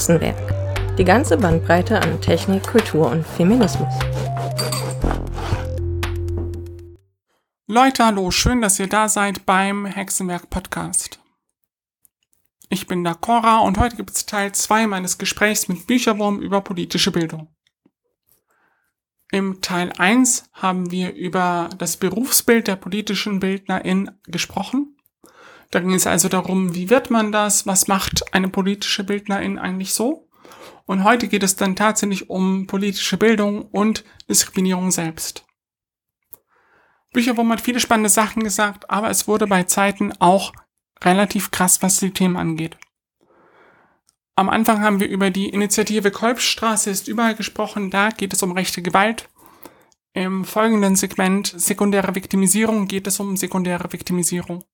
Hexenwerk. Die ganze Bandbreite an Technik, Kultur und Feminismus. Leute, hallo, schön, dass ihr da seid beim Hexenwerk Podcast. Ich bin da Cora und heute gibt es Teil 2 meines Gesprächs mit Bücherwurm über politische Bildung. Im Teil 1 haben wir über das Berufsbild der politischen Bildnerin gesprochen. Da ging es also darum, wie wird man das, was macht eine politische Bildnerin eigentlich so? Und heute geht es dann tatsächlich um politische Bildung und Diskriminierung selbst. Bücherwurm hat viele spannende Sachen gesagt, aber es wurde bei Zeiten auch relativ krass, was die Themen angeht. Am Anfang haben wir über die Initiative Kolbstraße ist überall gesprochen. Da geht es um rechte Gewalt. Im folgenden Segment sekundäre Viktimisierung geht es um sekundäre Viktimisierung.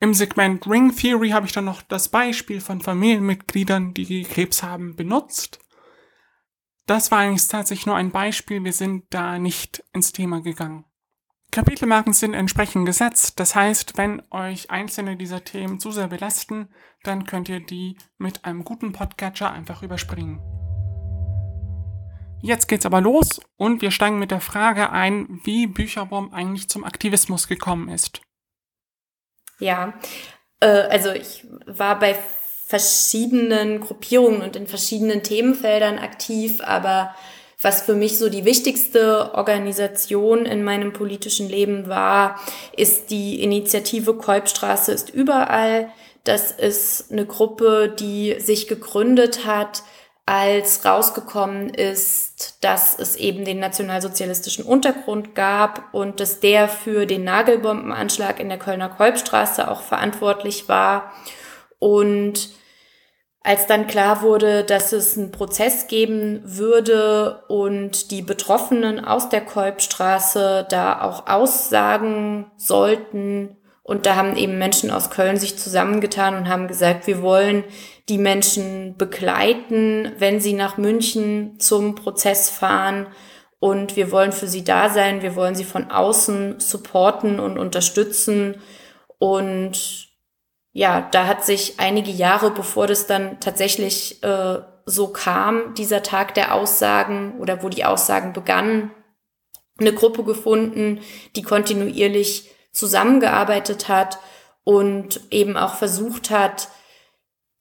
Im Segment Ring Theory habe ich dann noch das Beispiel von Familienmitgliedern, die Krebs haben, benutzt. Das war eigentlich tatsächlich nur ein Beispiel. Wir sind da nicht ins Thema gegangen. Kapitelmarken sind entsprechend gesetzt. Das heißt, wenn euch einzelne dieser Themen zu sehr belasten, dann könnt ihr die mit einem guten Podcatcher einfach überspringen. Jetzt geht's aber los und wir steigen mit der Frage ein, wie Bücherwurm eigentlich zum Aktivismus gekommen ist. Ja, äh, also ich war bei verschiedenen Gruppierungen und in verschiedenen Themenfeldern aktiv, aber was für mich so die wichtigste Organisation in meinem politischen Leben war, ist die Initiative Kolbstraße ist überall. Das ist eine Gruppe, die sich gegründet hat, als rausgekommen ist, dass es eben den nationalsozialistischen Untergrund gab und dass der für den Nagelbombenanschlag in der Kölner Kolbstraße auch verantwortlich war. Und als dann klar wurde, dass es einen Prozess geben würde und die Betroffenen aus der Kolbstraße da auch aussagen sollten, und da haben eben Menschen aus Köln sich zusammengetan und haben gesagt, wir wollen die Menschen begleiten, wenn sie nach München zum Prozess fahren. Und wir wollen für sie da sein. Wir wollen sie von außen supporten und unterstützen. Und ja, da hat sich einige Jahre, bevor das dann tatsächlich äh, so kam, dieser Tag der Aussagen oder wo die Aussagen begannen, eine Gruppe gefunden, die kontinuierlich zusammengearbeitet hat und eben auch versucht hat,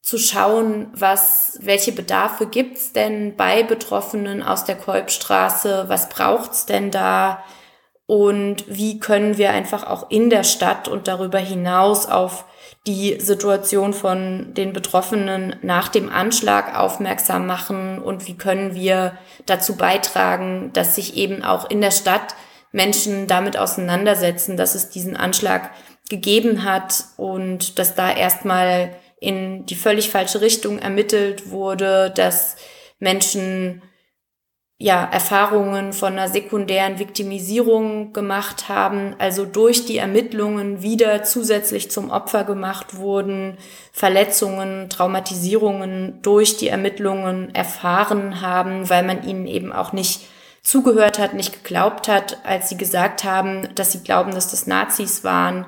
zu schauen, was, welche Bedarfe gibt's denn bei Betroffenen aus der Kolbstraße, was braucht's denn da? Und wie können wir einfach auch in der Stadt und darüber hinaus auf die Situation von den Betroffenen nach dem Anschlag aufmerksam machen? Und wie können wir dazu beitragen, dass sich eben auch in der Stadt Menschen damit auseinandersetzen, dass es diesen Anschlag gegeben hat und dass da erstmal in die völlig falsche Richtung ermittelt wurde, dass Menschen ja, Erfahrungen von einer sekundären Viktimisierung gemacht haben, also durch die Ermittlungen wieder zusätzlich zum Opfer gemacht wurden, Verletzungen, Traumatisierungen durch die Ermittlungen erfahren haben, weil man ihnen eben auch nicht zugehört hat, nicht geglaubt hat, als sie gesagt haben, dass sie glauben, dass das Nazis waren.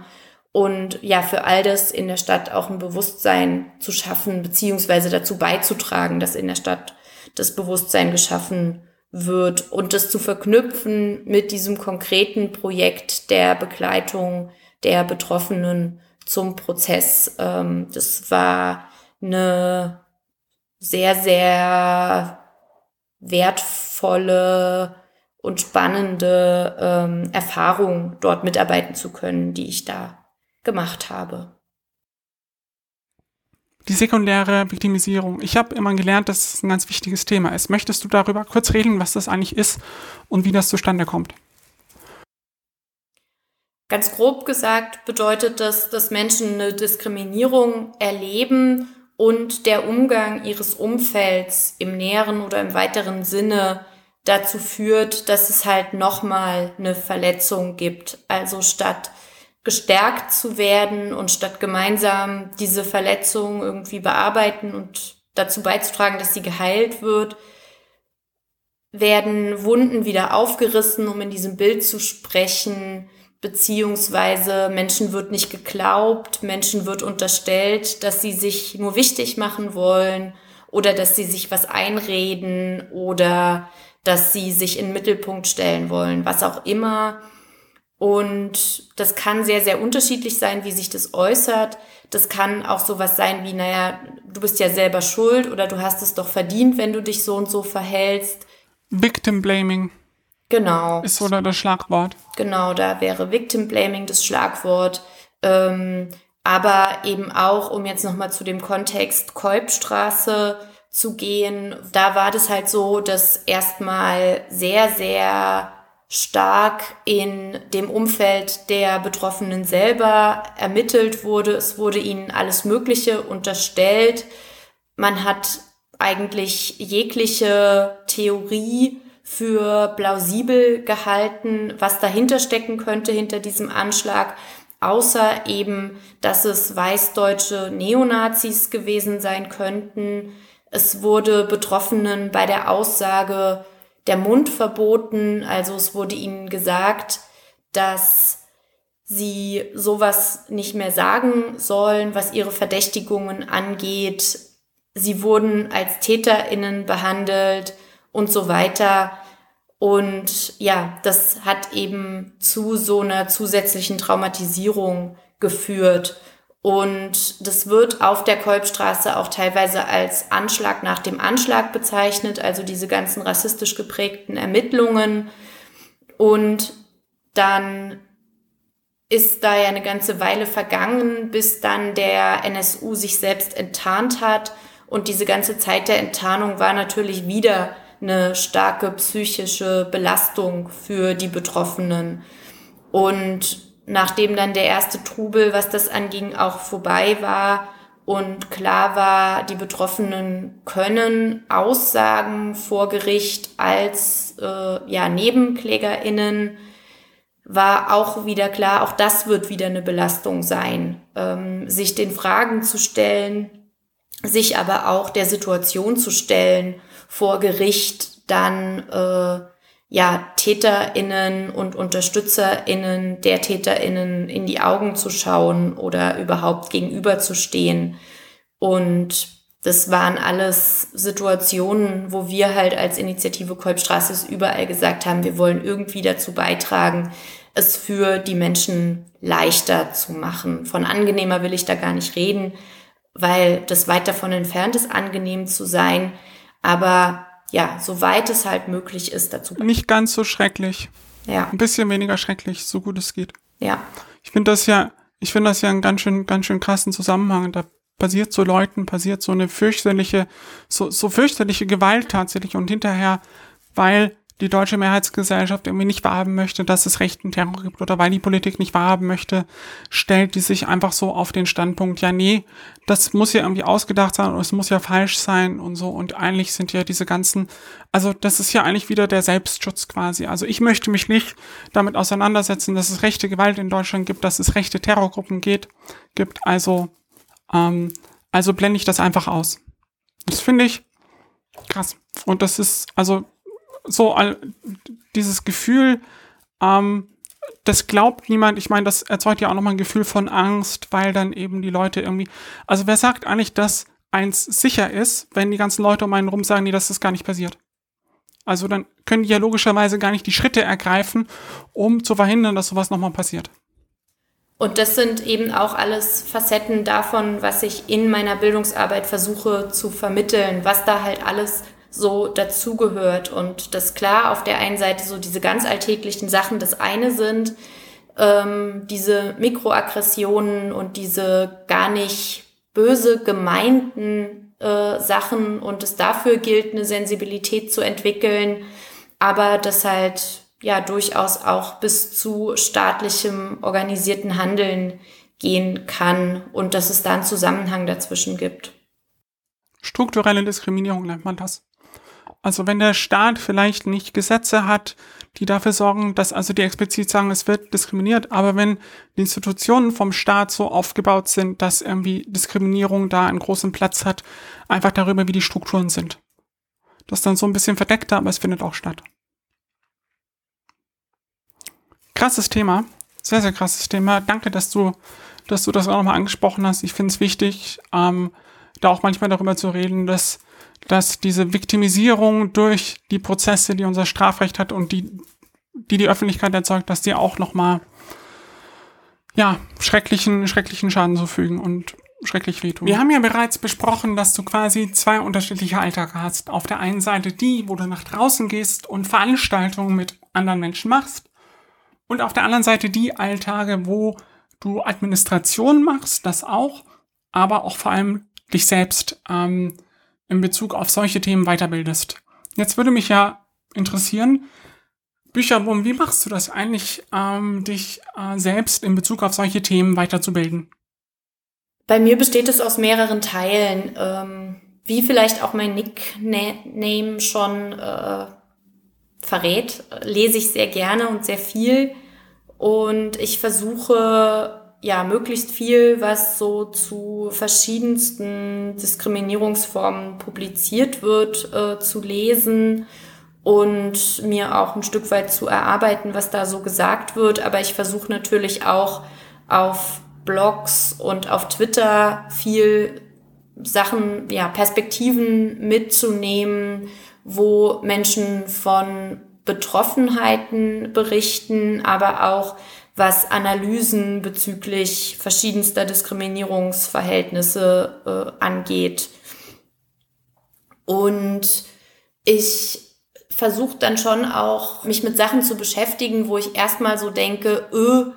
Und ja, für all das in der Stadt auch ein Bewusstsein zu schaffen, beziehungsweise dazu beizutragen, dass in der Stadt das Bewusstsein geschaffen wird und das zu verknüpfen mit diesem konkreten Projekt der Begleitung der Betroffenen zum Prozess. Ähm, das war eine sehr, sehr wertvolle und spannende ähm, Erfahrung, dort mitarbeiten zu können, die ich da gemacht habe die sekundäre Viktimisierung. Ich habe immer gelernt, dass es ein ganz wichtiges Thema ist. Möchtest du darüber kurz reden, was das eigentlich ist und wie das zustande kommt? Ganz grob gesagt bedeutet das, dass Menschen eine Diskriminierung erleben und der Umgang ihres Umfelds im näheren oder im weiteren Sinne dazu führt, dass es halt nochmal eine Verletzung gibt. Also statt gestärkt zu werden und statt gemeinsam diese Verletzung irgendwie bearbeiten und dazu beizutragen, dass sie geheilt wird, werden Wunden wieder aufgerissen, um in diesem Bild zu sprechen, beziehungsweise Menschen wird nicht geglaubt, Menschen wird unterstellt, dass sie sich nur wichtig machen wollen oder dass sie sich was einreden oder dass sie sich in den Mittelpunkt stellen wollen, was auch immer. Und das kann sehr, sehr unterschiedlich sein, wie sich das äußert. Das kann auch sowas sein wie, naja, du bist ja selber schuld oder du hast es doch verdient, wenn du dich so und so verhältst. Victim Blaming. Genau. Ist oder das Schlagwort. Genau, da wäre Victim Blaming das Schlagwort. Ähm, aber eben auch, um jetzt nochmal zu dem Kontext Kolbstraße zu gehen, da war das halt so, dass erstmal sehr, sehr stark in dem Umfeld der Betroffenen selber ermittelt wurde. Es wurde ihnen alles Mögliche unterstellt. Man hat eigentlich jegliche Theorie für plausibel gehalten, was dahinter stecken könnte hinter diesem Anschlag, außer eben, dass es weißdeutsche Neonazis gewesen sein könnten. Es wurde Betroffenen bei der Aussage der Mund verboten. Also es wurde ihnen gesagt, dass sie sowas nicht mehr sagen sollen, was ihre Verdächtigungen angeht. Sie wurden als Täterinnen behandelt und so weiter. Und ja, das hat eben zu so einer zusätzlichen Traumatisierung geführt. Und das wird auf der Kolbstraße auch teilweise als Anschlag nach dem Anschlag bezeichnet, also diese ganzen rassistisch geprägten Ermittlungen. Und dann ist da ja eine ganze Weile vergangen, bis dann der NSU sich selbst enttarnt hat. Und diese ganze Zeit der Enttarnung war natürlich wieder eine starke psychische Belastung für die Betroffenen. Und nachdem dann der erste Trubel, was das anging, auch vorbei war und klar war, die Betroffenen können Aussagen vor Gericht als äh, ja, Nebenklägerinnen, war auch wieder klar, auch das wird wieder eine Belastung sein, ähm, sich den Fragen zu stellen, sich aber auch der Situation zu stellen vor Gericht, dann äh, ja, TäterInnen und UnterstützerInnen der TäterInnen in die Augen zu schauen oder überhaupt gegenüberzustehen. Und das waren alles Situationen, wo wir halt als Initiative Kolbstraße überall gesagt haben, wir wollen irgendwie dazu beitragen, es für die Menschen leichter zu machen. Von angenehmer will ich da gar nicht reden, weil das weit davon entfernt ist, angenehm zu sein. Aber ja, soweit es halt möglich ist, dazu. Nicht ganz so schrecklich. Ja. Ein bisschen weniger schrecklich, so gut es geht. Ja. Ich finde das ja, ich finde das ja einen ganz schön, ganz schön krassen Zusammenhang. Da passiert so Leuten, passiert so eine fürchterliche, so, so fürchterliche Gewalt tatsächlich und hinterher, weil die deutsche Mehrheitsgesellschaft irgendwie nicht wahrhaben möchte, dass es rechten Terror gibt oder weil die Politik nicht wahrhaben möchte, stellt die sich einfach so auf den Standpunkt, ja, nee, das muss ja irgendwie ausgedacht sein und es muss ja falsch sein und so. Und eigentlich sind ja diese ganzen, also das ist ja eigentlich wieder der Selbstschutz quasi. Also ich möchte mich nicht damit auseinandersetzen, dass es rechte Gewalt in Deutschland gibt, dass es rechte Terrorgruppen geht, gibt. Also, ähm, also blende ich das einfach aus. Das finde ich krass. Und das ist, also so dieses Gefühl, ähm, das glaubt niemand. Ich meine, das erzeugt ja auch nochmal ein Gefühl von Angst, weil dann eben die Leute irgendwie. Also wer sagt eigentlich, dass eins sicher ist, wenn die ganzen Leute um einen rum sagen, nee, das gar nicht passiert? Also dann können die ja logischerweise gar nicht die Schritte ergreifen, um zu verhindern, dass sowas nochmal passiert. Und das sind eben auch alles Facetten davon, was ich in meiner Bildungsarbeit versuche zu vermitteln, was da halt alles so dazugehört. Und das klar auf der einen Seite so diese ganz alltäglichen Sachen das eine sind, ähm, diese Mikroaggressionen und diese gar nicht böse gemeinten äh, Sachen und es dafür gilt, eine Sensibilität zu entwickeln, aber das halt ja durchaus auch bis zu staatlichem organisierten Handeln gehen kann und dass es da einen Zusammenhang dazwischen gibt. Strukturelle Diskriminierung nennt man das. Also wenn der Staat vielleicht nicht Gesetze hat, die dafür sorgen, dass also die explizit sagen, es wird diskriminiert, aber wenn die Institutionen vom Staat so aufgebaut sind, dass irgendwie Diskriminierung da einen großen Platz hat, einfach darüber, wie die Strukturen sind. Das ist dann so ein bisschen verdeckter, aber es findet auch statt. Krasses Thema. Sehr, sehr krasses Thema. Danke, dass du, dass du das auch nochmal angesprochen hast. Ich finde es wichtig, ähm, da auch manchmal darüber zu reden, dass dass diese Viktimisierung durch die Prozesse, die unser Strafrecht hat und die die, die Öffentlichkeit erzeugt, dass die auch nochmal ja, schrecklichen, schrecklichen Schaden zufügen und schrecklich wehtun. Wir haben ja bereits besprochen, dass du quasi zwei unterschiedliche Alltage hast. Auf der einen Seite die, wo du nach draußen gehst und Veranstaltungen mit anderen Menschen machst. Und auf der anderen Seite die Alltage, wo du Administration machst, das auch, aber auch vor allem dich selbst ähm, in Bezug auf solche Themen weiterbildest. Jetzt würde mich ja interessieren, Bücherwurm, wie machst du das eigentlich, ähm, dich äh, selbst in Bezug auf solche Themen weiterzubilden? Bei mir besteht es aus mehreren Teilen. Ähm, wie vielleicht auch mein Nickname schon äh, verrät, lese ich sehr gerne und sehr viel. Und ich versuche ja möglichst viel, was so zu verschiedensten Diskriminierungsformen publiziert wird, äh, zu lesen und mir auch ein Stück weit zu erarbeiten, was da so gesagt wird. Aber ich versuche natürlich auch auf Blogs und auf Twitter viel Sachen, ja, Perspektiven mitzunehmen, wo Menschen von Betroffenheiten berichten, aber auch was Analysen bezüglich verschiedenster Diskriminierungsverhältnisse äh, angeht. Und ich versuche dann schon auch, mich mit Sachen zu beschäftigen, wo ich erstmal so denke, öh,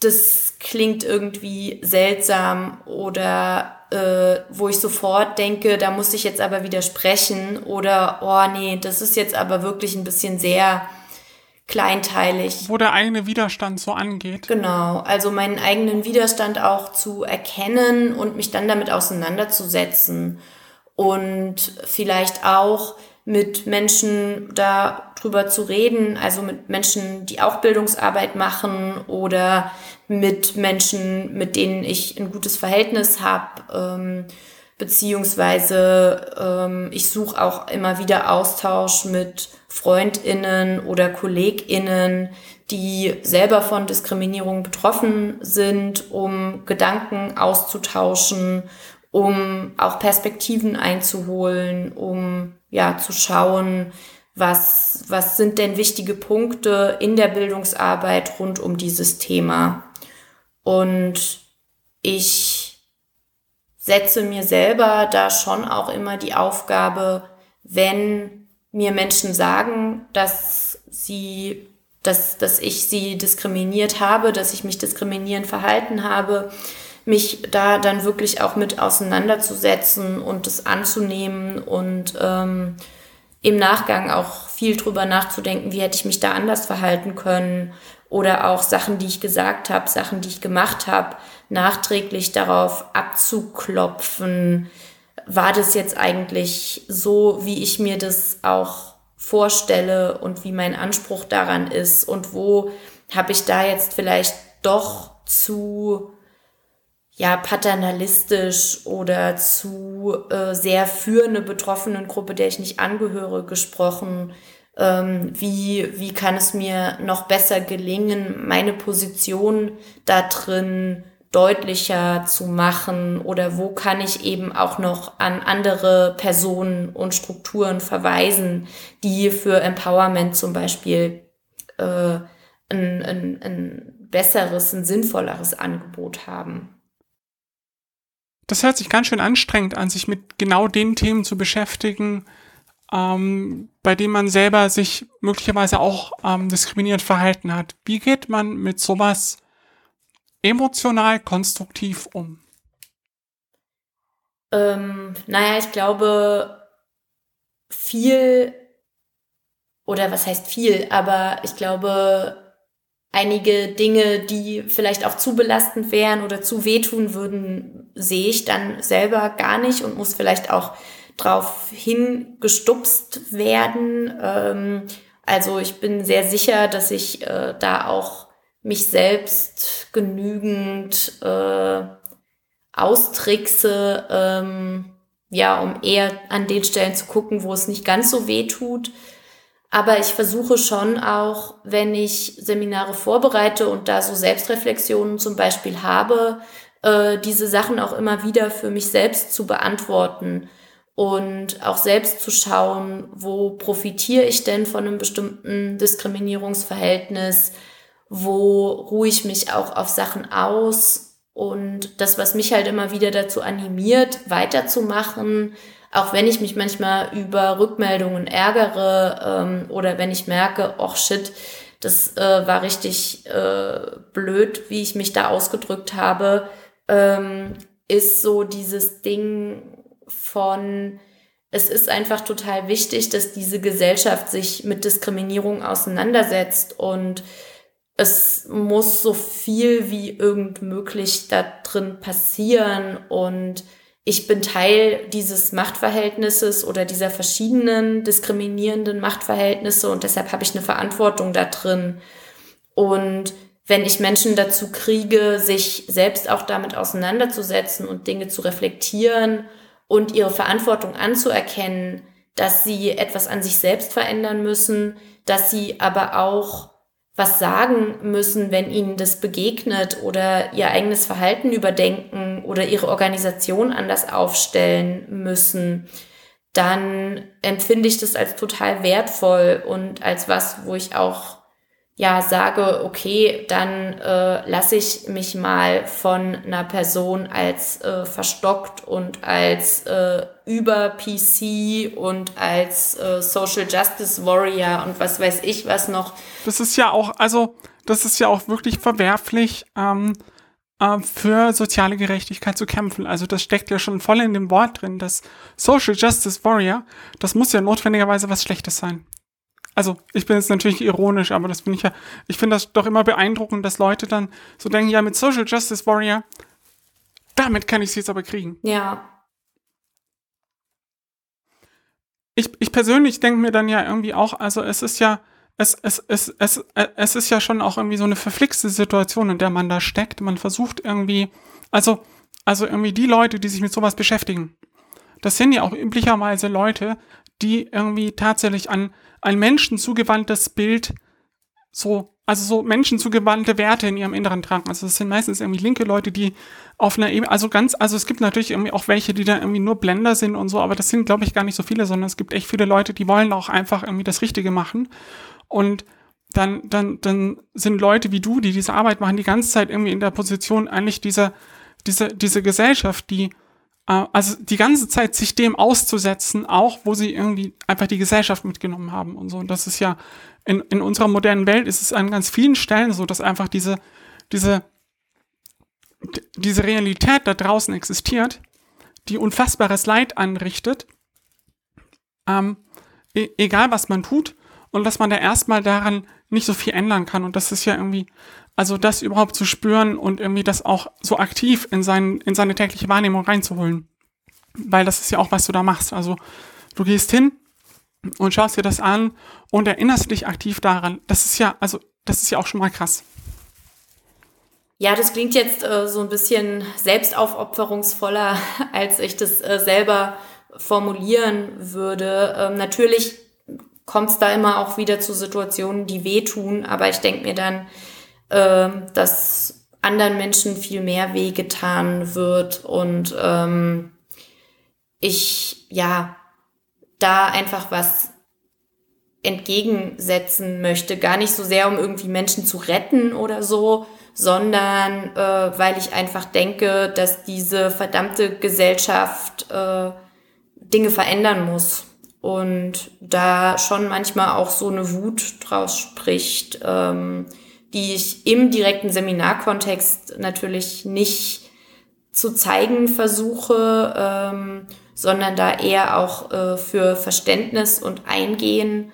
das klingt irgendwie seltsam oder äh, wo ich sofort denke, da muss ich jetzt aber widersprechen oder oh nee, das ist jetzt aber wirklich ein bisschen sehr kleinteilig. Wo der eigene Widerstand so angeht. Genau, also meinen eigenen Widerstand auch zu erkennen und mich dann damit auseinanderzusetzen und vielleicht auch mit Menschen darüber zu reden, also mit Menschen, die auch Bildungsarbeit machen oder mit Menschen, mit denen ich ein gutes Verhältnis habe, ähm, beziehungsweise ähm, ich suche auch immer wieder Austausch mit Freundinnen oder Kolleginnen, die selber von Diskriminierung betroffen sind, um Gedanken auszutauschen, um auch Perspektiven einzuholen, um ja, zu schauen, was, was sind denn wichtige Punkte in der Bildungsarbeit rund um dieses Thema. Und ich setze mir selber da schon auch immer die Aufgabe, wenn mir Menschen sagen, dass sie, dass, dass ich sie diskriminiert habe, dass ich mich diskriminierend verhalten habe, mich da dann wirklich auch mit auseinanderzusetzen und das anzunehmen und ähm, im Nachgang auch viel drüber nachzudenken, wie hätte ich mich da anders verhalten können oder auch Sachen, die ich gesagt habe, Sachen, die ich gemacht habe, nachträglich darauf abzuklopfen, war das jetzt eigentlich so, wie ich mir das auch vorstelle und wie mein Anspruch daran ist und wo habe ich da jetzt vielleicht doch zu ja paternalistisch oder zu äh, sehr für eine betroffenen Gruppe, der ich nicht angehöre, gesprochen. Ähm, wie, wie kann es mir noch besser gelingen, meine Position da drin deutlicher zu machen oder wo kann ich eben auch noch an andere Personen und Strukturen verweisen, die für Empowerment zum Beispiel äh, ein, ein, ein besseres, ein sinnvolleres Angebot haben. Das hört sich ganz schön anstrengend an, sich mit genau den Themen zu beschäftigen, ähm, bei denen man selber sich möglicherweise auch ähm, diskriminierend verhalten hat. Wie geht man mit sowas emotional konstruktiv um? Ähm, naja, ich glaube, viel, oder was heißt viel, aber ich glaube, einige Dinge, die vielleicht auch zu belastend wären oder zu wehtun würden, sehe ich dann selber gar nicht und muss vielleicht auch drauf hingestupst werden. Ähm, also ich bin sehr sicher, dass ich äh, da auch mich selbst genügend äh, austrickse, ähm, ja, um eher an den Stellen zu gucken, wo es nicht ganz so weh tut. Aber ich versuche schon auch, wenn ich Seminare vorbereite und da so Selbstreflexionen zum Beispiel habe, äh, diese Sachen auch immer wieder für mich selbst zu beantworten und auch selbst zu schauen, wo profitiere ich denn von einem bestimmten Diskriminierungsverhältnis, wo ruhe ich mich auch auf Sachen aus und das, was mich halt immer wieder dazu animiert, weiterzumachen, auch wenn ich mich manchmal über Rückmeldungen ärgere ähm, oder wenn ich merke, oh shit, das äh, war richtig äh, blöd, wie ich mich da ausgedrückt habe, ähm, ist so dieses Ding von, es ist einfach total wichtig, dass diese Gesellschaft sich mit Diskriminierung auseinandersetzt und es muss so viel wie irgend möglich da drin passieren und ich bin Teil dieses Machtverhältnisses oder dieser verschiedenen diskriminierenden Machtverhältnisse und deshalb habe ich eine Verantwortung da drin. Und wenn ich Menschen dazu kriege, sich selbst auch damit auseinanderzusetzen und Dinge zu reflektieren und ihre Verantwortung anzuerkennen, dass sie etwas an sich selbst verändern müssen, dass sie aber auch was sagen müssen, wenn ihnen das begegnet oder ihr eigenes Verhalten überdenken oder ihre Organisation anders aufstellen müssen, dann empfinde ich das als total wertvoll und als was, wo ich auch ja sage, okay, dann äh, lasse ich mich mal von einer Person als äh, verstockt und als äh, über PC und als äh, Social Justice Warrior und was weiß ich was noch. Das ist ja auch, also das ist ja auch wirklich verwerflich. Ähm, äh, für soziale Gerechtigkeit zu kämpfen. Also das steckt ja schon voll in dem Wort drin, das Social Justice Warrior, das muss ja notwendigerweise was Schlechtes sein also ich bin jetzt natürlich ironisch, aber das finde ich ja, ich finde das doch immer beeindruckend, dass Leute dann so denken, ja, mit Social Justice Warrior, damit kann ich sie jetzt aber kriegen. Ja. Ich, ich persönlich denke mir dann ja irgendwie auch, also es ist ja, es, es, es, es, es ist ja schon auch irgendwie so eine verflixte Situation, in der man da steckt. Man versucht irgendwie, also, also irgendwie die Leute, die sich mit sowas beschäftigen, das sind ja auch üblicherweise Leute, die irgendwie tatsächlich an ein menschenzugewandtes Bild so, also so menschenzugewandte Werte in ihrem Inneren tragen. Also es sind meistens irgendwie linke Leute, die auf einer Ebene, also ganz, also es gibt natürlich irgendwie auch welche, die da irgendwie nur Blender sind und so, aber das sind, glaube ich, gar nicht so viele, sondern es gibt echt viele Leute, die wollen auch einfach irgendwie das Richtige machen. Und dann, dann, dann sind Leute wie du, die diese Arbeit machen, die ganze Zeit irgendwie in der Position, eigentlich diese, diese, diese Gesellschaft, die also die ganze Zeit sich dem auszusetzen, auch wo sie irgendwie einfach die Gesellschaft mitgenommen haben und so. Und das ist ja in, in unserer modernen Welt ist es an ganz vielen Stellen so, dass einfach diese, diese, diese Realität da draußen existiert, die unfassbares Leid anrichtet, ähm, e egal was man tut und dass man da erstmal daran nicht so viel ändern kann. Und das ist ja irgendwie also das überhaupt zu spüren und irgendwie das auch so aktiv in, sein, in seine tägliche Wahrnehmung reinzuholen. Weil das ist ja auch, was du da machst. Also du gehst hin und schaust dir das an und erinnerst dich aktiv daran. Das ist ja, also das ist ja auch schon mal krass. Ja, das klingt jetzt äh, so ein bisschen selbstaufopferungsvoller, als ich das äh, selber formulieren würde. Ähm, natürlich kommt es da immer auch wieder zu Situationen, die wehtun, aber ich denke mir dann, äh, dass anderen Menschen viel mehr wehgetan wird und ähm, ich ja da einfach was entgegensetzen möchte. Gar nicht so sehr, um irgendwie Menschen zu retten oder so, sondern äh, weil ich einfach denke, dass diese verdammte Gesellschaft äh, Dinge verändern muss. Und da schon manchmal auch so eine Wut draus spricht, ähm, die ich im direkten Seminarkontext natürlich nicht zu zeigen versuche, ähm, sondern da eher auch äh, für Verständnis und Eingehen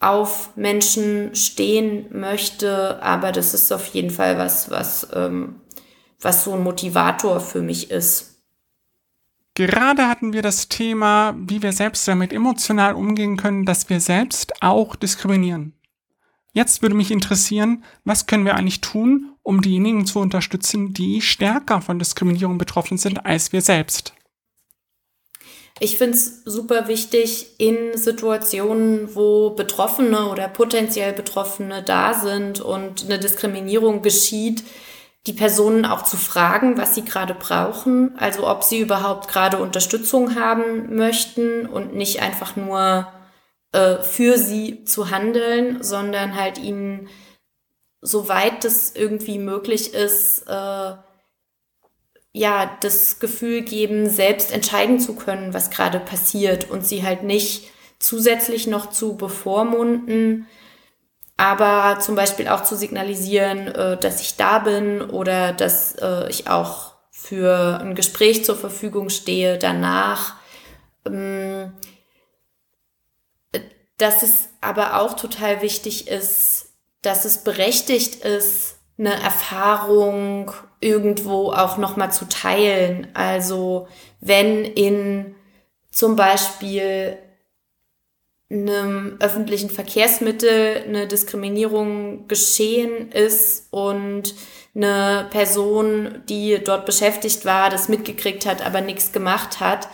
auf Menschen stehen möchte. Aber das ist auf jeden Fall was, was, ähm, was so ein Motivator für mich ist. Gerade hatten wir das Thema, wie wir selbst damit emotional umgehen können, dass wir selbst auch diskriminieren. Jetzt würde mich interessieren, was können wir eigentlich tun, um diejenigen zu unterstützen, die stärker von Diskriminierung betroffen sind als wir selbst? Ich finde es super wichtig, in Situationen, wo Betroffene oder potenziell Betroffene da sind und eine Diskriminierung geschieht, die Personen auch zu fragen, was sie gerade brauchen, also ob sie überhaupt gerade Unterstützung haben möchten und nicht einfach nur äh, für sie zu handeln, sondern halt ihnen, soweit es irgendwie möglich ist, äh, ja, das Gefühl geben, selbst entscheiden zu können, was gerade passiert und sie halt nicht zusätzlich noch zu bevormunden, aber zum Beispiel auch zu signalisieren, äh, dass ich da bin oder dass äh, ich auch für ein Gespräch zur Verfügung stehe danach. Ähm, dass es aber auch total wichtig ist, dass es berechtigt ist, eine Erfahrung irgendwo auch nochmal zu teilen. Also wenn in zum Beispiel einem öffentlichen Verkehrsmittel eine Diskriminierung geschehen ist und eine Person, die dort beschäftigt war, das mitgekriegt hat, aber nichts gemacht hat,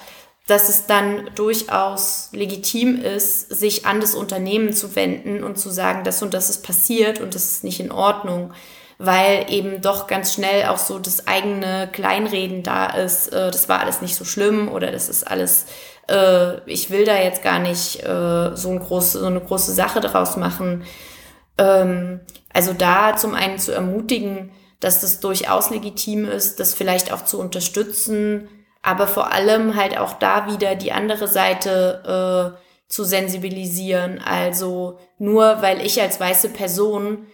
dass es dann durchaus legitim ist, sich an das Unternehmen zu wenden und zu sagen, das und das ist passiert und das ist nicht in Ordnung, weil eben doch ganz schnell auch so das eigene Kleinreden da ist, äh, das war alles nicht so schlimm oder das ist alles äh, ich will da jetzt gar nicht äh, so, ein groß, so eine große Sache daraus machen. Ähm, also da zum einen zu ermutigen, dass das durchaus legitim ist, das vielleicht auch zu unterstützen, aber vor allem halt auch da wieder die andere Seite äh, zu sensibilisieren. Also nur weil ich als weiße Person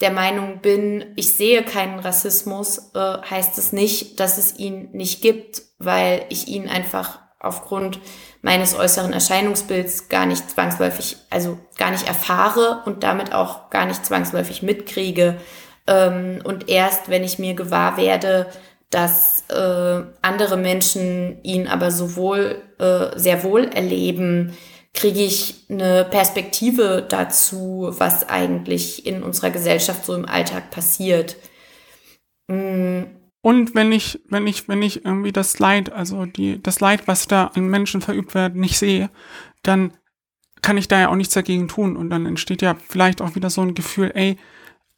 der Meinung bin, ich sehe keinen Rassismus, äh, heißt es nicht, dass es ihn nicht gibt, weil ich ihn einfach aufgrund meines äußeren Erscheinungsbilds gar nicht zwangsläufig, also gar nicht erfahre und damit auch gar nicht zwangsläufig mitkriege. Ähm, und erst wenn ich mir gewahr werde, dass äh, andere Menschen ihn aber sowohl äh, sehr wohl erleben, kriege ich eine Perspektive dazu, was eigentlich in unserer Gesellschaft so im Alltag passiert. Mm und wenn ich, wenn ich, wenn ich irgendwie das Leid, also die, das Leid, was da an Menschen verübt wird, nicht sehe, dann kann ich da ja auch nichts dagegen tun. Und dann entsteht ja vielleicht auch wieder so ein Gefühl, ey,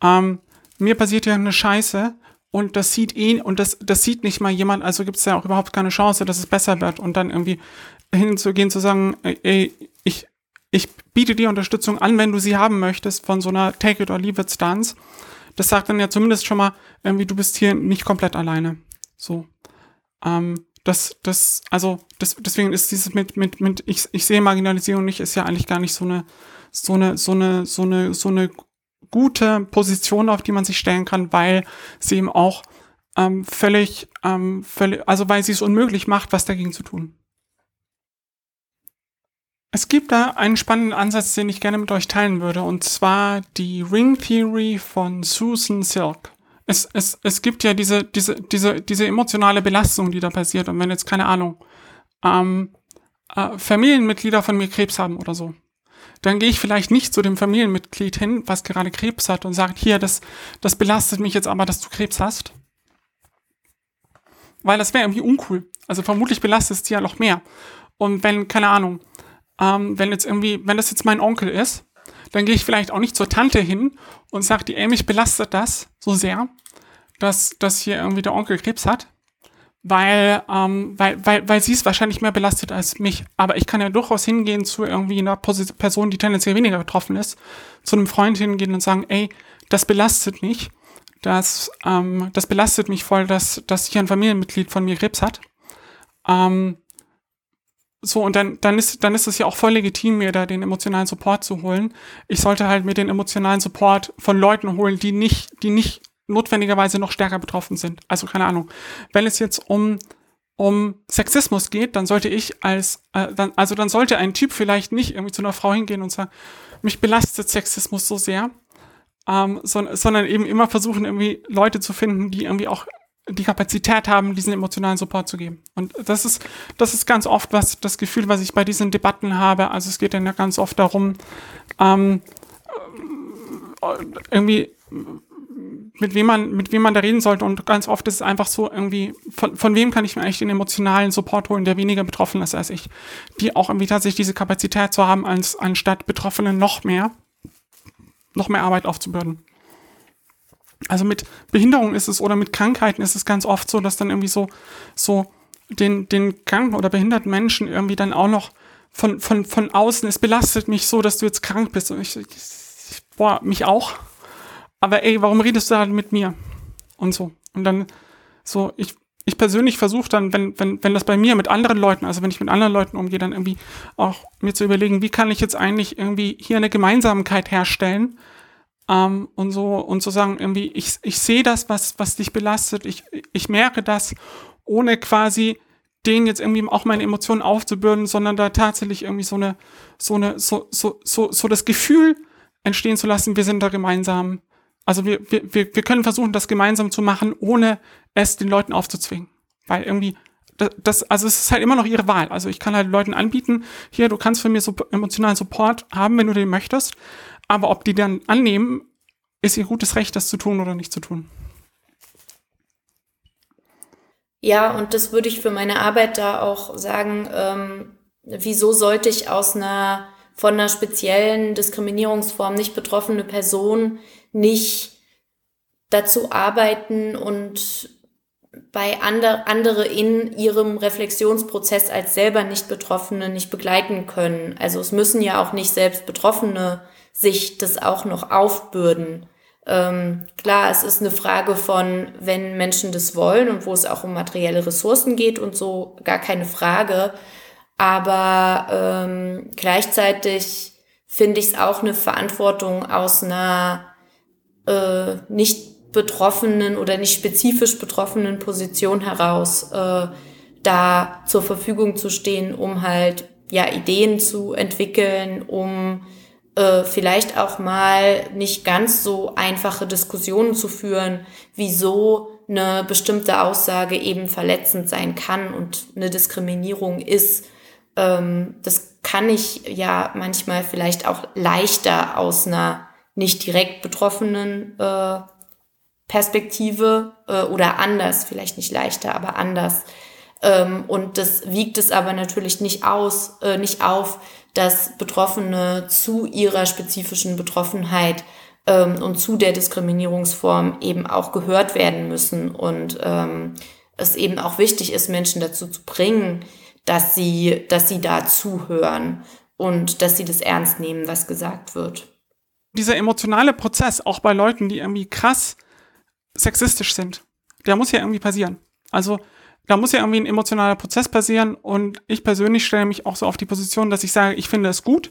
ähm, mir passiert ja eine Scheiße und das sieht eh, und das, das sieht nicht mal jemand, also gibt es ja auch überhaupt keine Chance, dass es besser wird. Und dann irgendwie hinzugehen, zu sagen, ey, ich, ich biete dir Unterstützung an, wenn du sie haben möchtest, von so einer Take it or leave it Stance das sagt dann ja zumindest schon mal, irgendwie, du bist hier nicht komplett alleine. So. Ähm, das, das, also, das, deswegen ist dieses mit, mit, mit, ich, ich sehe Marginalisierung nicht, ist ja eigentlich gar nicht so eine, so eine, so eine, so eine, so eine gute Position, auf die man sich stellen kann, weil sie eben auch ähm, völlig, ähm, völlig, also weil sie es unmöglich macht, was dagegen zu tun. Es gibt da einen spannenden Ansatz, den ich gerne mit euch teilen würde, und zwar die Ring Theory von Susan Silk. Es, es, es gibt ja diese, diese, diese, diese emotionale Belastung, die da passiert. Und wenn jetzt, keine Ahnung, ähm, äh, Familienmitglieder von mir Krebs haben oder so, dann gehe ich vielleicht nicht zu dem Familienmitglied hin, was gerade Krebs hat und sagt, hier, das, das belastet mich jetzt aber, dass du Krebs hast. Weil das wäre irgendwie uncool. Also vermutlich belastet es dir ja noch mehr. Und wenn, keine Ahnung, ähm, wenn jetzt irgendwie, wenn das jetzt mein Onkel ist, dann gehe ich vielleicht auch nicht zur Tante hin und sage, die ey, mich belastet das so sehr, dass, dass hier irgendwie der Onkel Krebs hat, weil, ähm, weil, weil, weil sie ist wahrscheinlich mehr belastet als mich. Aber ich kann ja durchaus hingehen zu irgendwie einer Person, die tendenziell weniger betroffen ist, zu einem Freund hingehen und sagen, ey, das belastet mich, das, ähm, das belastet mich voll, dass, dass hier ein Familienmitglied von mir Krebs hat. Ähm, so, und dann, dann ist, dann ist es ja auch voll legitim, mir da den emotionalen Support zu holen. Ich sollte halt mir den emotionalen Support von Leuten holen, die nicht, die nicht notwendigerweise noch stärker betroffen sind. Also keine Ahnung. Wenn es jetzt um, um Sexismus geht, dann sollte ich als, äh, dann, also dann sollte ein Typ vielleicht nicht irgendwie zu einer Frau hingehen und sagen, mich belastet Sexismus so sehr, ähm, so, sondern eben immer versuchen, irgendwie Leute zu finden, die irgendwie auch die Kapazität haben, diesen emotionalen Support zu geben. Und das ist, das ist ganz oft was, das Gefühl, was ich bei diesen Debatten habe. Also es geht dann ja ganz oft darum, ähm, äh, irgendwie mit wem man, mit wem man da reden sollte. Und ganz oft ist es einfach so irgendwie, von, von wem kann ich mir eigentlich den emotionalen Support holen, der weniger betroffen ist als ich. Die auch irgendwie tatsächlich diese Kapazität zu haben, als, anstatt Betroffenen noch mehr, noch mehr Arbeit aufzubürden. also mit Behinderung ist es oder mit Krankheiten ist es ganz oft so, dass dann irgendwie so, so den, den kranken oder behinderten Menschen irgendwie dann auch noch von, von, von außen, es belastet mich so, dass du jetzt krank bist. Und ich, ich boah, mich auch. Aber ey, warum redest du da mit mir? Und so. Und dann so, ich, ich persönlich versuche dann, wenn, wenn, wenn das bei mir mit anderen Leuten, also wenn ich mit anderen Leuten umgehe, dann irgendwie auch mir zu überlegen, wie kann ich jetzt eigentlich irgendwie hier eine Gemeinsamkeit herstellen, ähm, und so und zu sagen, irgendwie, ich, ich sehe das, was, was dich belastet, ich, ich merke das, ohne quasi denen jetzt irgendwie auch meine Emotionen aufzubürden, sondern da tatsächlich irgendwie so eine, so eine, so, so, so, so das Gefühl entstehen zu lassen, wir sind da gemeinsam. Also wir, wir, wir können versuchen, das gemeinsam zu machen, ohne es den Leuten aufzuzwingen. Weil irgendwie, das, also es ist halt immer noch ihre Wahl. Also ich kann halt Leuten anbieten, hier, du kannst von mir so emotionalen Support haben, wenn du den möchtest. Aber ob die dann annehmen, ist ihr gutes Recht, das zu tun oder nicht zu tun. Ja, und das würde ich für meine Arbeit da auch sagen, ähm, wieso sollte ich aus einer von einer speziellen Diskriminierungsform nicht betroffene Person nicht dazu arbeiten und bei andre, andere in ihrem Reflexionsprozess als selber nicht Betroffene nicht begleiten können. Also es müssen ja auch nicht selbst Betroffene sich das auch noch aufbürden. Ähm, klar, es ist eine Frage von, wenn Menschen das wollen und wo es auch um materielle Ressourcen geht und so, gar keine Frage. Aber ähm, gleichzeitig finde ich es auch eine Verantwortung aus einer äh, nicht betroffenen oder nicht spezifisch betroffenen Position heraus, äh, da zur Verfügung zu stehen, um halt ja Ideen zu entwickeln, um äh, vielleicht auch mal nicht ganz so einfache Diskussionen zu führen, wieso eine bestimmte Aussage eben verletzend sein kann und eine Diskriminierung ist. Ähm, das kann ich ja manchmal vielleicht auch leichter aus einer nicht direkt betroffenen äh, Perspektive äh, oder anders, vielleicht nicht leichter, aber anders. Ähm, und das wiegt es aber natürlich nicht aus, äh, nicht auf, dass Betroffene zu ihrer spezifischen Betroffenheit ähm, und zu der Diskriminierungsform eben auch gehört werden müssen und ähm, es eben auch wichtig ist, Menschen dazu zu bringen, dass sie, dass sie da zuhören und dass sie das ernst nehmen, was gesagt wird. Dieser emotionale Prozess, auch bei Leuten, die irgendwie krass sexistisch sind, der muss ja irgendwie passieren. Also da muss ja irgendwie ein emotionaler Prozess passieren und ich persönlich stelle mich auch so auf die Position, dass ich sage, ich finde es gut,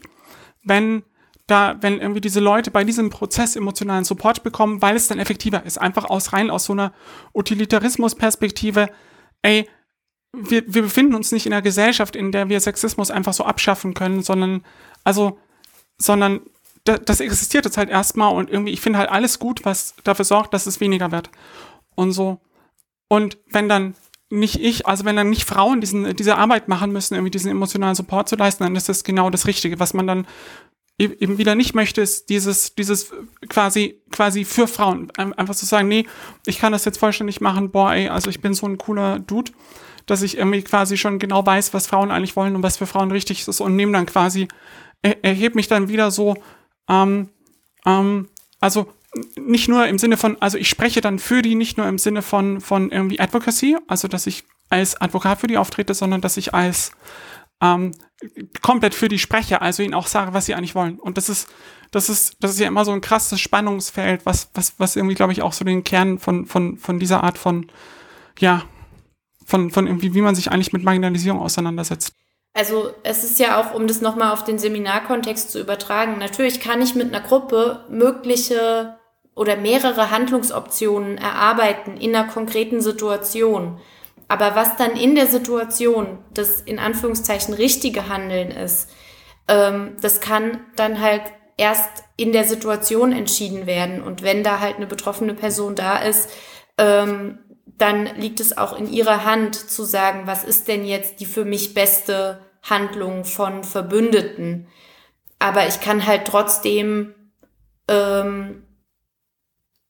wenn da, wenn irgendwie diese Leute bei diesem Prozess emotionalen Support bekommen, weil es dann effektiver ist. Einfach aus rein aus so einer Utilitarismus-Perspektive, ey, wir, wir befinden uns nicht in einer Gesellschaft, in der wir Sexismus einfach so abschaffen können, sondern, also, sondern das, das existiert jetzt halt erstmal und irgendwie, ich finde halt alles gut, was dafür sorgt, dass es weniger wird. Und so. Und wenn dann nicht ich, also wenn dann nicht Frauen diesen, diese Arbeit machen müssen, irgendwie diesen emotionalen Support zu leisten, dann ist das genau das Richtige. Was man dann e-, eben wieder nicht möchte, ist dieses, dieses quasi, quasi für Frauen. Einfach zu sagen, nee, ich kann das jetzt vollständig machen, boah, ey, also ich bin so ein cooler Dude, dass ich irgendwie quasi schon genau weiß, was Frauen eigentlich wollen und was für Frauen richtig ist und nehme dann quasi, er, erhebe mich dann wieder so, ähm, ähm, also nicht nur im Sinne von, also ich spreche dann für die, nicht nur im Sinne von, von irgendwie Advocacy, also dass ich als Advokat für die auftrete, sondern dass ich als ähm, komplett für die spreche, also ihnen auch sage, was sie eigentlich wollen. Und das ist, das ist, das ist ja immer so ein krasses Spannungsfeld, was, was, was irgendwie, glaube ich, auch so den Kern von, von, von dieser Art von, ja, von, von irgendwie, wie man sich eigentlich mit Marginalisierung auseinandersetzt. Also es ist ja auch, um das nochmal auf den Seminarkontext zu übertragen, natürlich kann ich mit einer Gruppe mögliche oder mehrere Handlungsoptionen erarbeiten in einer konkreten Situation. Aber was dann in der Situation das in Anführungszeichen richtige Handeln ist, ähm, das kann dann halt erst in der Situation entschieden werden. Und wenn da halt eine betroffene Person da ist, ähm, dann liegt es auch in ihrer Hand zu sagen, was ist denn jetzt die für mich beste Handlung von Verbündeten. Aber ich kann halt trotzdem ähm,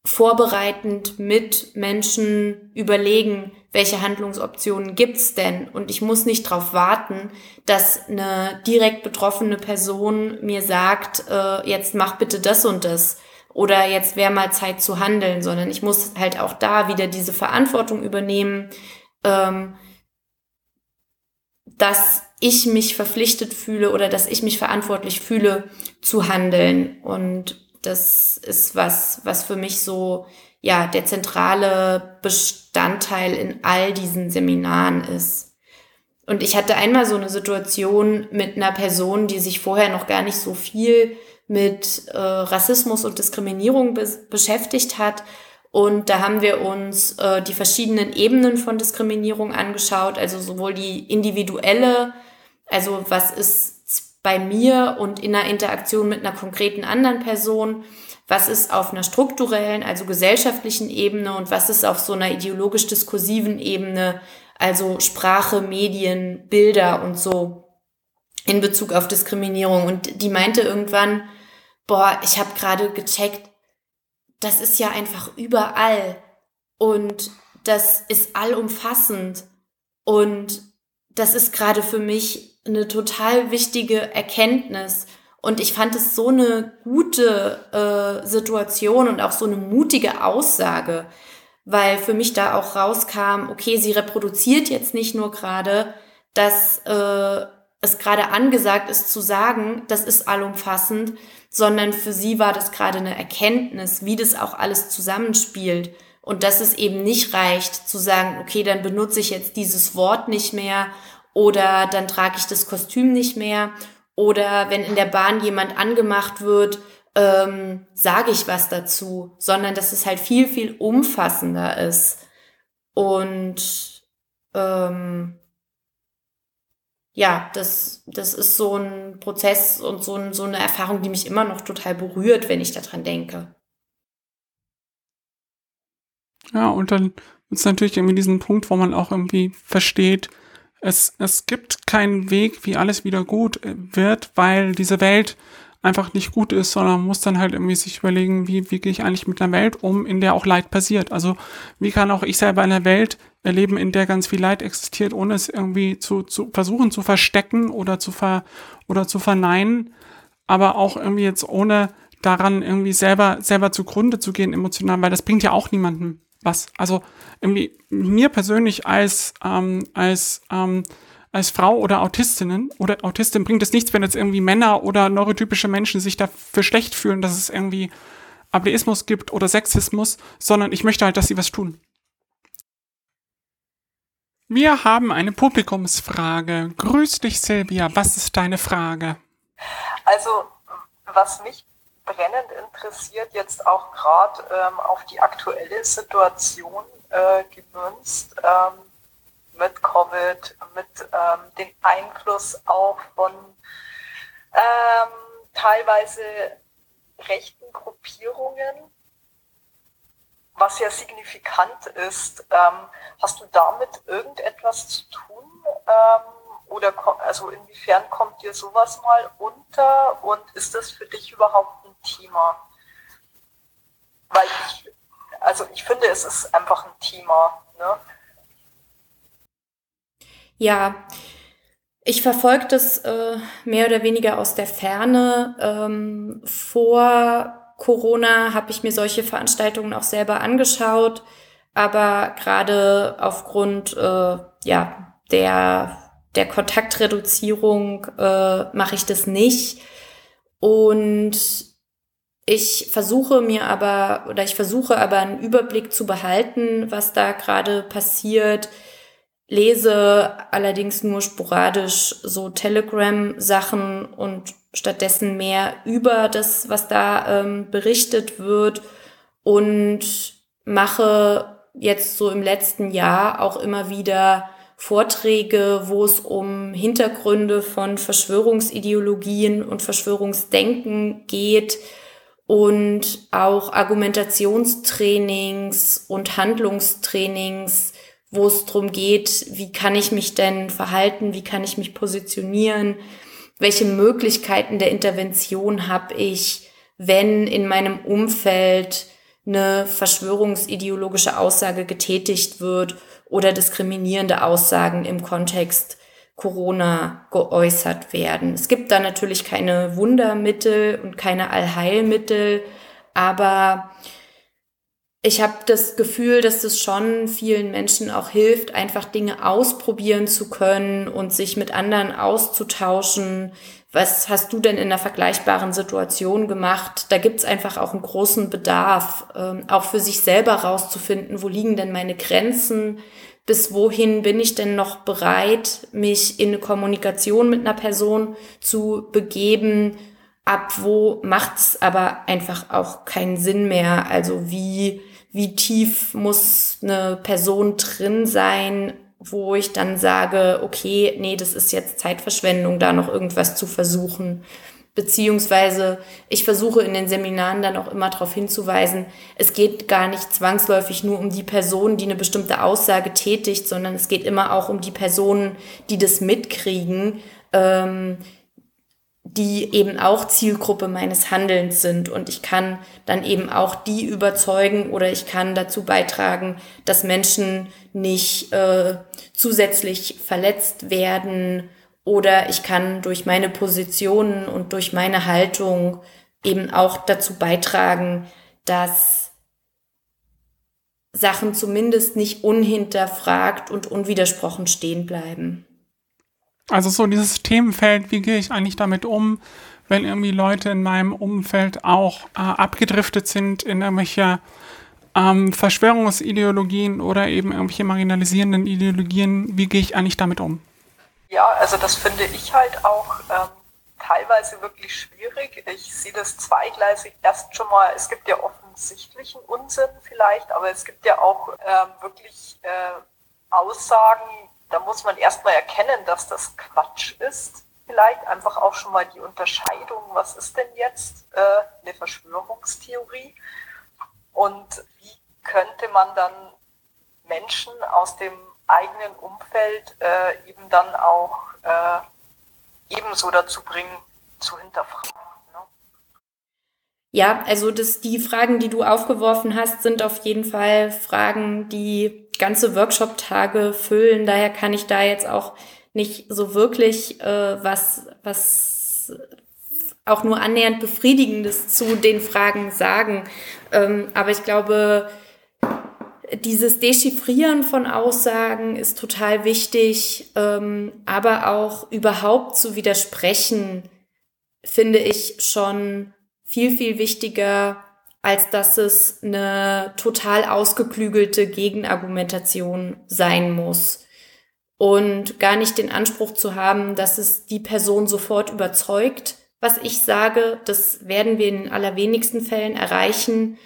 vorbereitend mit Menschen überlegen, welche Handlungsoptionen gibt's denn? Und ich muss nicht darauf warten, dass eine direkt betroffene Person mir sagt, äh, jetzt mach bitte das und das. oder jetzt wäre mal Zeit zu handeln, sondern ich muss halt auch da wieder diese Verantwortung übernehmen, ähm, dass ich mich verpflichtet fühle oder dass ich mich verantwortlich fühle zu handeln. Und das ist was, was für mich so, ja, der zentrale Bestandteil in all diesen Seminaren ist. Und ich hatte einmal so eine Situation mit einer Person, die sich vorher noch gar nicht so viel mit äh, Rassismus und Diskriminierung be beschäftigt hat. Und da haben wir uns äh, die verschiedenen Ebenen von Diskriminierung angeschaut, also sowohl die individuelle, also was ist bei mir und in einer Interaktion mit einer konkreten anderen Person, was ist auf einer strukturellen, also gesellschaftlichen Ebene und was ist auf so einer ideologisch-diskursiven Ebene, also Sprache, Medien, Bilder und so in Bezug auf Diskriminierung. Und die meinte irgendwann, boah, ich habe gerade gecheckt, das ist ja einfach überall und das ist allumfassend und das ist gerade für mich eine total wichtige Erkenntnis. Und ich fand es so eine gute äh, Situation und auch so eine mutige Aussage, weil für mich da auch rauskam, okay, sie reproduziert jetzt nicht nur gerade, dass äh, es gerade angesagt ist zu sagen, das ist allumfassend, sondern für sie war das gerade eine Erkenntnis, wie das auch alles zusammenspielt. Und dass es eben nicht reicht zu sagen, okay, dann benutze ich jetzt dieses Wort nicht mehr oder dann trage ich das Kostüm nicht mehr oder wenn in der Bahn jemand angemacht wird, ähm, sage ich was dazu, sondern dass es halt viel, viel umfassender ist. Und ähm, ja, das, das ist so ein Prozess und so, ein, so eine Erfahrung, die mich immer noch total berührt, wenn ich daran denke. Ja, und dann ist natürlich irgendwie diesen Punkt, wo man auch irgendwie versteht, es, es gibt keinen Weg, wie alles wieder gut wird, weil diese Welt einfach nicht gut ist, sondern muss dann halt irgendwie sich überlegen, wie, wie gehe ich eigentlich mit einer Welt um, in der auch Leid passiert. Also wie kann auch ich selber in einer Welt erleben, in der ganz viel Leid existiert, ohne es irgendwie zu, zu versuchen zu verstecken oder zu ver oder zu verneinen, aber auch irgendwie jetzt ohne daran irgendwie selber selber zugrunde zu gehen emotional, weil das bringt ja auch niemandem was. Also irgendwie mir persönlich als ähm, als ähm, als Frau oder Autistinnen oder Autistin bringt es nichts, wenn jetzt irgendwie Männer oder neurotypische Menschen sich dafür schlecht fühlen, dass es irgendwie Ableismus gibt oder Sexismus, sondern ich möchte halt, dass sie was tun. Wir haben eine Publikumsfrage. Grüß dich, Silvia. Was ist deine Frage? Also, was mich brennend interessiert, jetzt auch gerade ähm, auf die aktuelle Situation äh, gemünzt, ähm, mit Covid, mit ähm, dem Einfluss auch von ähm, teilweise rechten Gruppierungen, was ja signifikant ist. Ähm, hast du damit irgendetwas zu tun? Ähm, oder also inwiefern kommt dir sowas mal unter und ist das für dich überhaupt ein Thema? Weil ich, also ich finde, es ist einfach ein Thema. Ne? Ja, ich verfolge das äh, mehr oder weniger aus der Ferne. Ähm, vor Corona habe ich mir solche Veranstaltungen auch selber angeschaut, aber gerade aufgrund äh, ja, der, der Kontaktreduzierung äh, mache ich das nicht. Und ich versuche mir aber, oder ich versuche aber einen Überblick zu behalten, was da gerade passiert lese allerdings nur sporadisch so Telegram-Sachen und stattdessen mehr über das, was da ähm, berichtet wird und mache jetzt so im letzten Jahr auch immer wieder Vorträge, wo es um Hintergründe von Verschwörungsideologien und Verschwörungsdenken geht und auch Argumentationstrainings und Handlungstrainings wo es darum geht, wie kann ich mich denn verhalten, wie kann ich mich positionieren, welche Möglichkeiten der Intervention habe ich, wenn in meinem Umfeld eine verschwörungsideologische Aussage getätigt wird oder diskriminierende Aussagen im Kontext Corona geäußert werden. Es gibt da natürlich keine Wundermittel und keine Allheilmittel, Aber ich habe das Gefühl, dass es schon vielen Menschen auch hilft, einfach Dinge ausprobieren zu können und sich mit anderen auszutauschen. Was hast du denn in einer vergleichbaren Situation gemacht? Da gibt's einfach auch einen großen Bedarf, ähm, auch für sich selber rauszufinden, wo liegen denn meine Grenzen, bis wohin bin ich denn noch bereit, mich in eine Kommunikation mit einer Person zu begeben, ab wo macht's aber einfach auch keinen Sinn mehr. Also wie wie tief muss eine Person drin sein, wo ich dann sage, okay, nee, das ist jetzt Zeitverschwendung, da noch irgendwas zu versuchen. Beziehungsweise ich versuche in den Seminaren dann auch immer darauf hinzuweisen, es geht gar nicht zwangsläufig nur um die Person, die eine bestimmte Aussage tätigt, sondern es geht immer auch um die Personen, die das mitkriegen, ähm, die eben auch Zielgruppe meines Handelns sind. Und ich kann dann eben auch die überzeugen oder ich kann dazu beitragen, dass Menschen nicht äh, zusätzlich verletzt werden oder ich kann durch meine Positionen und durch meine Haltung eben auch dazu beitragen, dass Sachen zumindest nicht unhinterfragt und unwidersprochen stehen bleiben. Also so dieses Themenfeld, wie gehe ich eigentlich damit um, wenn irgendwie Leute in meinem Umfeld auch äh, abgedriftet sind in irgendwelche ähm, Verschwörungsideologien oder eben irgendwelche marginalisierenden Ideologien, wie gehe ich eigentlich damit um? Ja, also das finde ich halt auch ähm, teilweise wirklich schwierig. Ich sehe das zweigleisig. Erst schon mal, es gibt ja offensichtlichen Unsinn vielleicht, aber es gibt ja auch ähm, wirklich äh, Aussagen, da muss man erstmal erkennen, dass das Quatsch ist. Vielleicht einfach auch schon mal die Unterscheidung, was ist denn jetzt äh, eine Verschwörungstheorie und wie könnte man dann Menschen aus dem eigenen Umfeld äh, eben dann auch äh, ebenso dazu bringen, zu hinterfragen. Ne? Ja, also das, die Fragen, die du aufgeworfen hast, sind auf jeden Fall Fragen, die ganze Workshop-Tage füllen. Daher kann ich da jetzt auch nicht so wirklich äh, was, was auch nur annähernd befriedigendes zu den Fragen sagen. Ähm, aber ich glaube, dieses Dechiffrieren von Aussagen ist total wichtig, ähm, aber auch überhaupt zu widersprechen, finde ich schon viel, viel wichtiger als dass es eine total ausgeklügelte Gegenargumentation sein muss. Und gar nicht den Anspruch zu haben, dass es die Person sofort überzeugt, was ich sage. Das werden wir in allerwenigsten Fällen erreichen.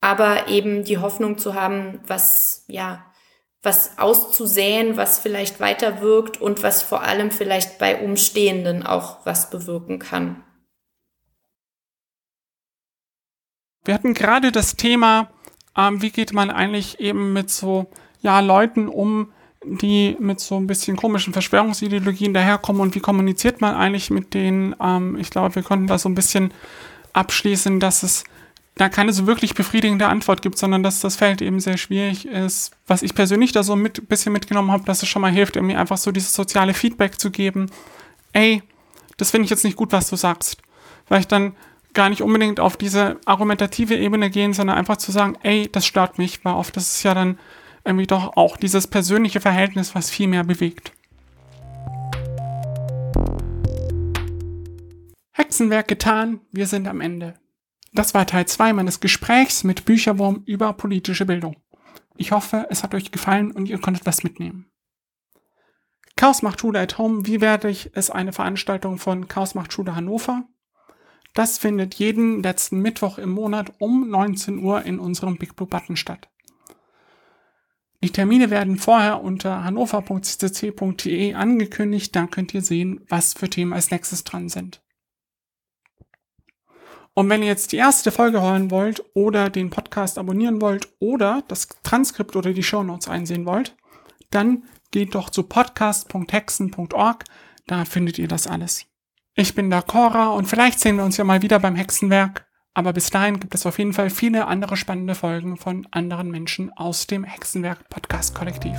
Aber eben die Hoffnung zu haben, was, ja, was auszusäen, was vielleicht weiter wirkt und was vor allem vielleicht bei Umstehenden auch was bewirken kann. Wir hatten gerade das Thema, ähm, wie geht man eigentlich eben mit so ja, Leuten um, die mit so ein bisschen komischen Verschwörungsideologien daherkommen und wie kommuniziert man eigentlich mit denen. Ähm, ich glaube, wir konnten da so ein bisschen abschließen, dass es da keine so wirklich befriedigende Antwort gibt, sondern dass das Feld eben sehr schwierig ist. Was ich persönlich da so ein mit, bisschen mitgenommen habe, dass es schon mal hilft, irgendwie einfach so dieses soziale Feedback zu geben. Ey, das finde ich jetzt nicht gut, was du sagst. Weil ich dann gar nicht unbedingt auf diese argumentative Ebene gehen, sondern einfach zu sagen, ey, das stört mich, weil oft ist es ja dann irgendwie doch auch dieses persönliche Verhältnis, was viel mehr bewegt. Hexenwerk getan, wir sind am Ende. Das war Teil 2 meines Gesprächs mit Bücherwurm über politische Bildung. Ich hoffe, es hat euch gefallen und ihr konntet was mitnehmen. Chaos macht Schule at Home, wie werde ich, ist eine Veranstaltung von Chaos macht Schule Hannover. Das findet jeden letzten Mittwoch im Monat um 19 Uhr in unserem Big Blue Button statt. Die Termine werden vorher unter hannover.ccc.de angekündigt, da könnt ihr sehen, was für Themen als nächstes dran sind. Und wenn ihr jetzt die erste Folge hören wollt oder den Podcast abonnieren wollt oder das Transkript oder die Show Notes einsehen wollt, dann geht doch zu podcast.hexen.org, da findet ihr das alles. Ich bin der Cora und vielleicht sehen wir uns ja mal wieder beim Hexenwerk. Aber bis dahin gibt es auf jeden Fall viele andere spannende Folgen von anderen Menschen aus dem Hexenwerk Podcast Kollektiv.